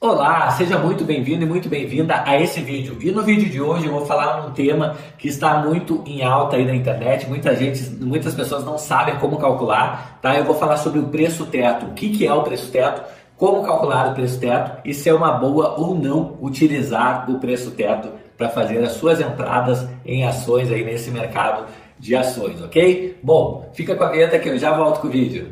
Olá, seja muito bem-vindo e muito bem-vinda a esse vídeo. E no vídeo de hoje eu vou falar um tema que está muito em alta aí na internet. Muita gente, muitas pessoas não sabem como calcular, tá? Eu vou falar sobre o preço teto. O que, que é o preço teto? Como calcular o preço teto e se é uma boa ou não utilizar o preço teto para fazer as suas entradas em ações aí nesse mercado de ações, ok? Bom, fica com a vinheta que eu já volto com o vídeo.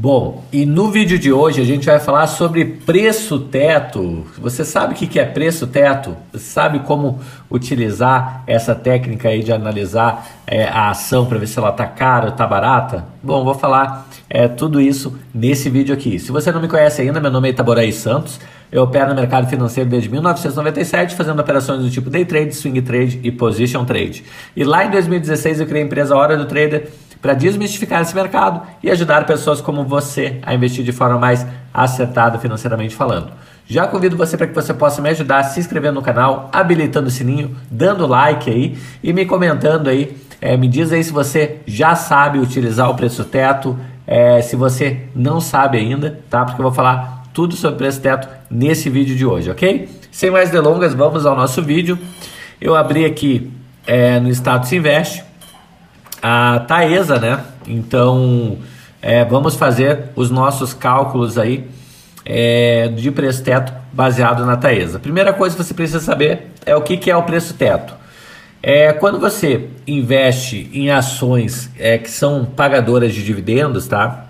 Bom, e no vídeo de hoje a gente vai falar sobre preço teto. Você sabe o que é preço teto? Você sabe como utilizar essa técnica aí de analisar é, a ação para ver se ela está cara ou está barata? Bom, vou falar é, tudo isso nesse vídeo aqui. Se você não me conhece ainda, meu nome é Itaboraí Santos. Eu opero no mercado financeiro desde 1997, fazendo operações do tipo day trade, swing trade e position trade. E lá em 2016 eu criei a empresa Hora do Trader para desmistificar esse mercado e ajudar pessoas como você a investir de forma mais acertada financeiramente falando. Já convido você para que você possa me ajudar se inscrevendo no canal, habilitando o sininho, dando like aí e me comentando aí. É, me diz aí se você já sabe utilizar o preço teto, é, se você não sabe ainda, tá? Porque eu vou falar tudo sobre preço teto nesse vídeo de hoje, ok? Sem mais delongas, vamos ao nosso vídeo. Eu abri aqui é, no Status Invest a Taesa, né? Então, é, vamos fazer os nossos cálculos aí é, de preço teto baseado na Taesa. Primeira coisa que você precisa saber é o que, que é o preço teto. É, quando você investe em ações é, que são pagadoras de dividendos, tá?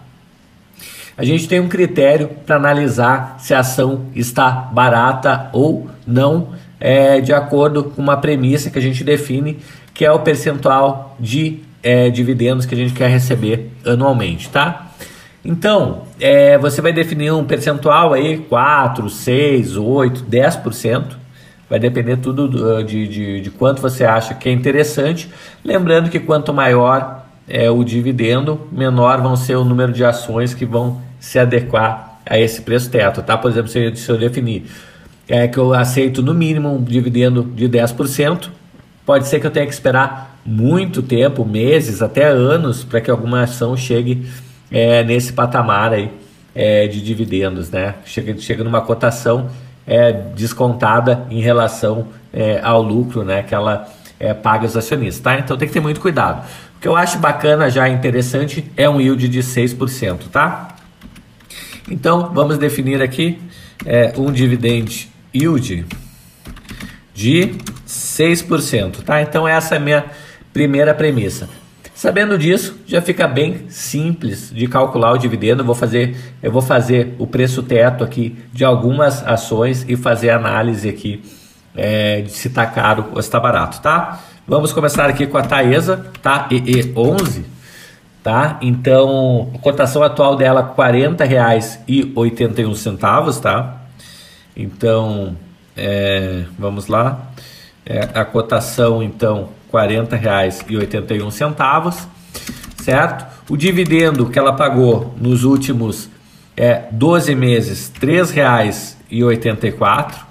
A gente tem um critério para analisar se a ação está barata ou não, é, de acordo com uma premissa que a gente define, que é o percentual de é, dividendos que a gente quer receber anualmente, tá? Então, é, você vai definir um percentual aí, 4, 6, 8, 10%. Vai depender tudo de, de, de quanto você acha que é interessante. Lembrando que quanto maior é o dividendo, menor vão ser o número de ações que vão se adequar a esse preço teto, tá? Por exemplo, se eu, se eu definir é, que eu aceito no mínimo um dividendo de 10%, pode ser que eu tenha que esperar muito tempo, meses, até anos, para que alguma ação chegue é, nesse patamar aí, é, de dividendos, né? Chega, chega numa cotação é, descontada em relação é, ao lucro, né? Que ela é, paga os acionistas, tá? Então tem que ter muito cuidado. O que eu acho bacana, já interessante, é um yield de 6%, tá? Então vamos definir aqui é, um dividend yield de 6%, tá? Então essa é a minha Primeira premissa. Sabendo disso, já fica bem simples de calcular o dividendo. Vou fazer, eu vou fazer o preço teto aqui de algumas ações e fazer análise aqui é, de se está caro ou se está barato, tá? Vamos começar aqui com a Taesa, tá? EE11, tá? Então, a cotação atual dela R$ 40,81, tá? Então, é, vamos lá. É, a cotação, então, R$ 40,81, certo? O dividendo que ela pagou nos últimos é, 12 meses, R$ 3,84,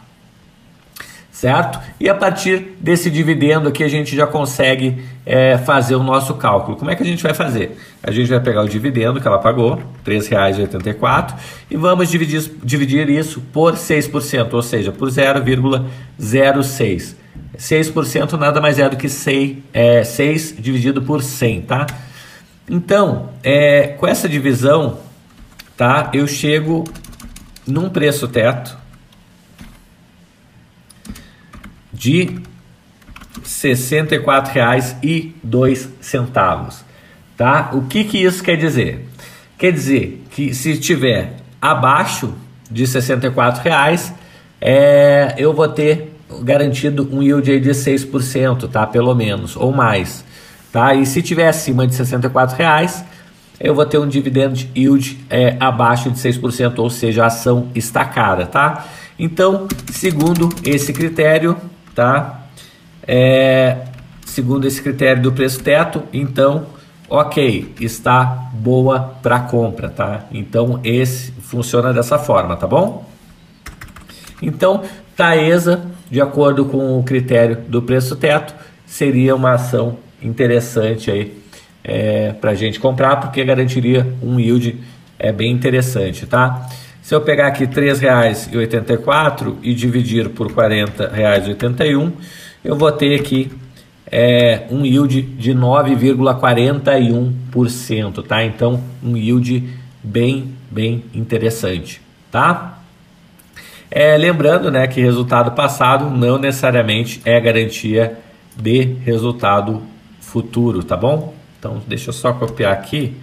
certo? E a partir desse dividendo aqui a gente já consegue é, fazer o nosso cálculo. Como é que a gente vai fazer? A gente vai pegar o dividendo que ela pagou, R$ 3,84, e vamos dividir, dividir isso por 6%, ou seja, por 0,06. 6% nada mais é do que 6, é, 6 dividido por 100, tá? Então, é, com essa divisão, tá? Eu chego num preço teto de R$ 64,02, tá? O que que isso quer dizer? Quer dizer que se estiver abaixo de 64 reais, é, eu vou ter garantido um yield aí de 6%, tá? Pelo menos, ou mais. Tá? E se tiver acima de 64 reais, eu vou ter um dividend yield é, abaixo de 6%, ou seja, a ação está cara, tá? Então, segundo esse critério, tá? É, segundo esse critério do preço teto, então, ok, está boa para compra, tá? Então, esse funciona dessa forma, tá bom? Então, Taesa de acordo com o critério do preço teto, seria uma ação interessante aí é, para a gente comprar, porque garantiria um yield é, bem interessante, tá? Se eu pegar aqui R$ 3,84 e dividir por R$ 40,81, eu vou ter aqui é, um yield de 9,41%, tá? Então, um yield bem, bem interessante, tá? É, lembrando, né, que resultado passado não necessariamente é garantia de resultado futuro, tá bom? Então, deixa eu só copiar aqui.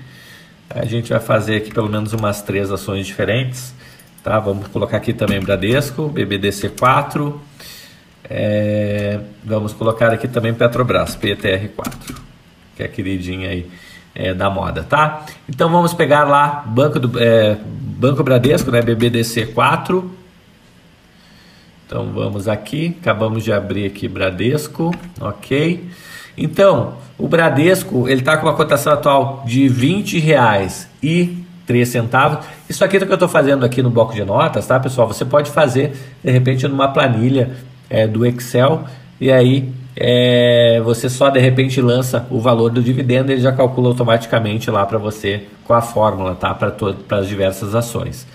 A gente vai fazer aqui pelo menos umas três ações diferentes, tá? Vamos colocar aqui também Bradesco, BBDC4, é, vamos colocar aqui também Petrobras, PTR4, que é a queridinha aí é, da moda, tá? Então vamos pegar lá Banco, do, é, Banco Bradesco, né, BBDC4. Então vamos aqui, acabamos de abrir aqui Bradesco, ok? Então, o Bradesco, ele está com uma cotação atual de 20 reais e 3 centavos. Isso aqui é o que eu estou fazendo aqui no bloco de notas, tá, pessoal? Você pode fazer, de repente, numa planilha é, do Excel e aí é, você só de repente lança o valor do dividendo e ele já calcula automaticamente lá para você com a fórmula, tá? Para as diversas ações.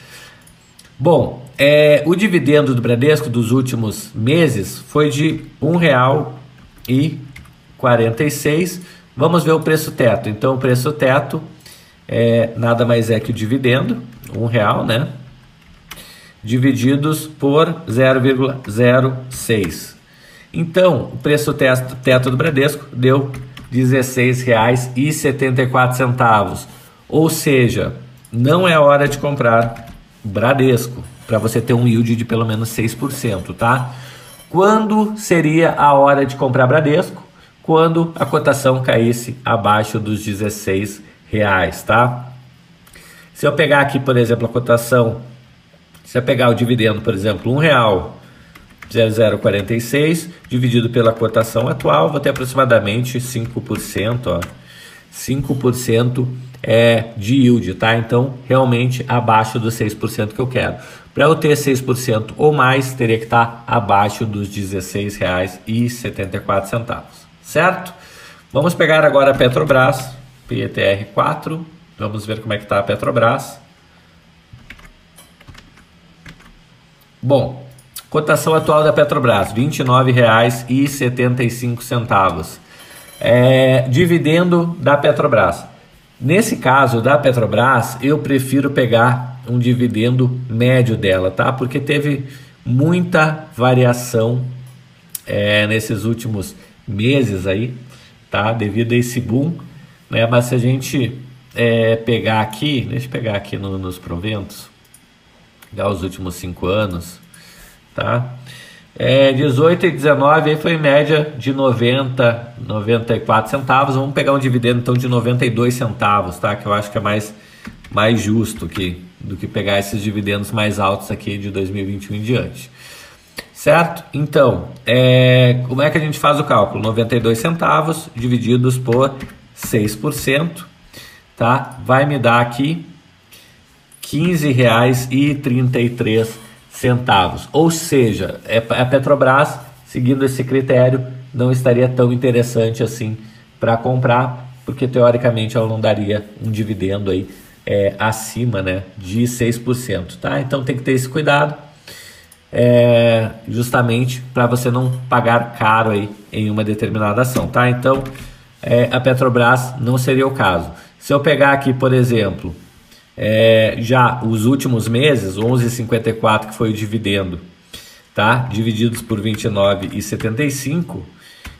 Bom, é, o dividendo do Bradesco dos últimos meses foi de R$ 1,46. Vamos ver o preço teto. Então, o preço teto é, nada mais é que o dividendo, R$ real, né? divididos por 0,06. Então, o preço teto, teto do Bradesco deu R$ 16,74. Ou seja, não é hora de comprar Bradesco para você ter um yield de pelo menos 6%, tá? Quando seria a hora de comprar Bradesco? Quando a cotação caísse abaixo dos 16 reais, tá? Se eu pegar aqui, por exemplo, a cotação se você pegar o dividendo, por exemplo, R$ 1,0046 dividido pela cotação atual, vou ter aproximadamente 5%, ó. 5% é de yield, tá? Então, realmente abaixo dos 6% que eu quero. Para eu ter 6% ou mais, teria que estar abaixo dos R$ 16,74, certo? Vamos pegar agora a Petrobras, PETR4, vamos ver como é que está a Petrobras. Bom, cotação atual da Petrobras, R$ 29,75. É, dividendo da Petrobras. Nesse caso da Petrobras, eu prefiro pegar um dividendo médio dela, tá? Porque teve muita variação é, nesses últimos meses aí, tá? Devido a esse boom, né? Mas se a gente é, pegar aqui, deixa eu pegar aqui no, nos proventos, pegar os últimos cinco anos, tá? É, 18 e 19 aí foi média de 90, 94 centavos. Vamos pegar um dividendo então de 92 centavos, tá? Que eu acho que é mais, mais justo que, do que pegar esses dividendos mais altos aqui de 2021 em diante. Certo? Então, é, como é que a gente faz o cálculo? 92 centavos divididos por 6%, tá? Vai me dar aqui R$15,33 centavos. Ou seja, é, a Petrobras, seguindo esse critério, não estaria tão interessante assim para comprar, porque teoricamente ela não daria um dividendo aí é, acima né, de 6%. Tá? Então tem que ter esse cuidado, é, justamente para você não pagar caro aí em uma determinada ação. Tá? Então é, a Petrobras não seria o caso. Se eu pegar aqui, por exemplo, é, já os últimos meses, 11,54 que foi o dividendo, tá? Divididos por 29,75,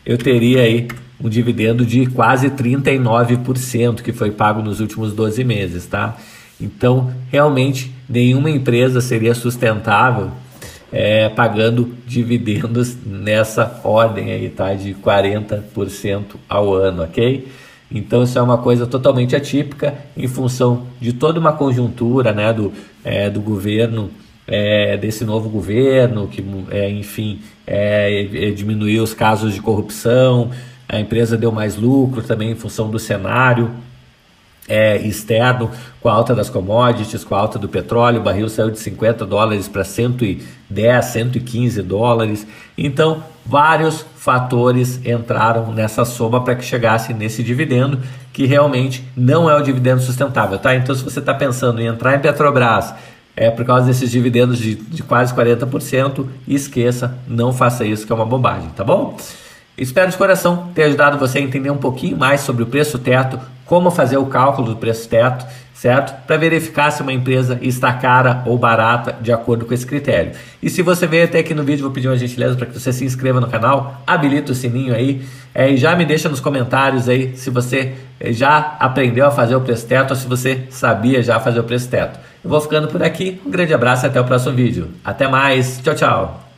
eu teria aí um dividendo de quase 39% que foi pago nos últimos 12 meses, tá? Então, realmente, nenhuma empresa seria sustentável é, pagando dividendos nessa ordem aí, tá? De 40% ao ano, ok? Então isso é uma coisa totalmente atípica em função de toda uma conjuntura né, do, é, do governo, é, desse novo governo, que é, enfim é, é, diminuiu os casos de corrupção, a empresa deu mais lucro também em função do cenário é, externo, com a alta das commodities, com a alta do petróleo, o barril saiu de 50 dólares para 110, 115 dólares. Então, vários fatores entraram nessa soma para que chegasse nesse dividendo, que realmente não é o dividendo sustentável, tá? Então, se você está pensando em entrar em Petrobras, é por causa desses dividendos de, de quase 40%, esqueça, não faça isso, que é uma bobagem, tá bom? Espero de coração ter ajudado você a entender um pouquinho mais sobre o preço teto, como fazer o cálculo do preço teto, certo? Para verificar se uma empresa está cara ou barata de acordo com esse critério. E se você veio até aqui no vídeo, vou pedir uma gentileza para que você se inscreva no canal, habilita o sininho aí é, e já me deixa nos comentários aí se você é, já aprendeu a fazer o preço teto ou se você sabia já fazer o preço teto. Eu vou ficando por aqui, um grande abraço e até o próximo vídeo. Até mais, tchau, tchau!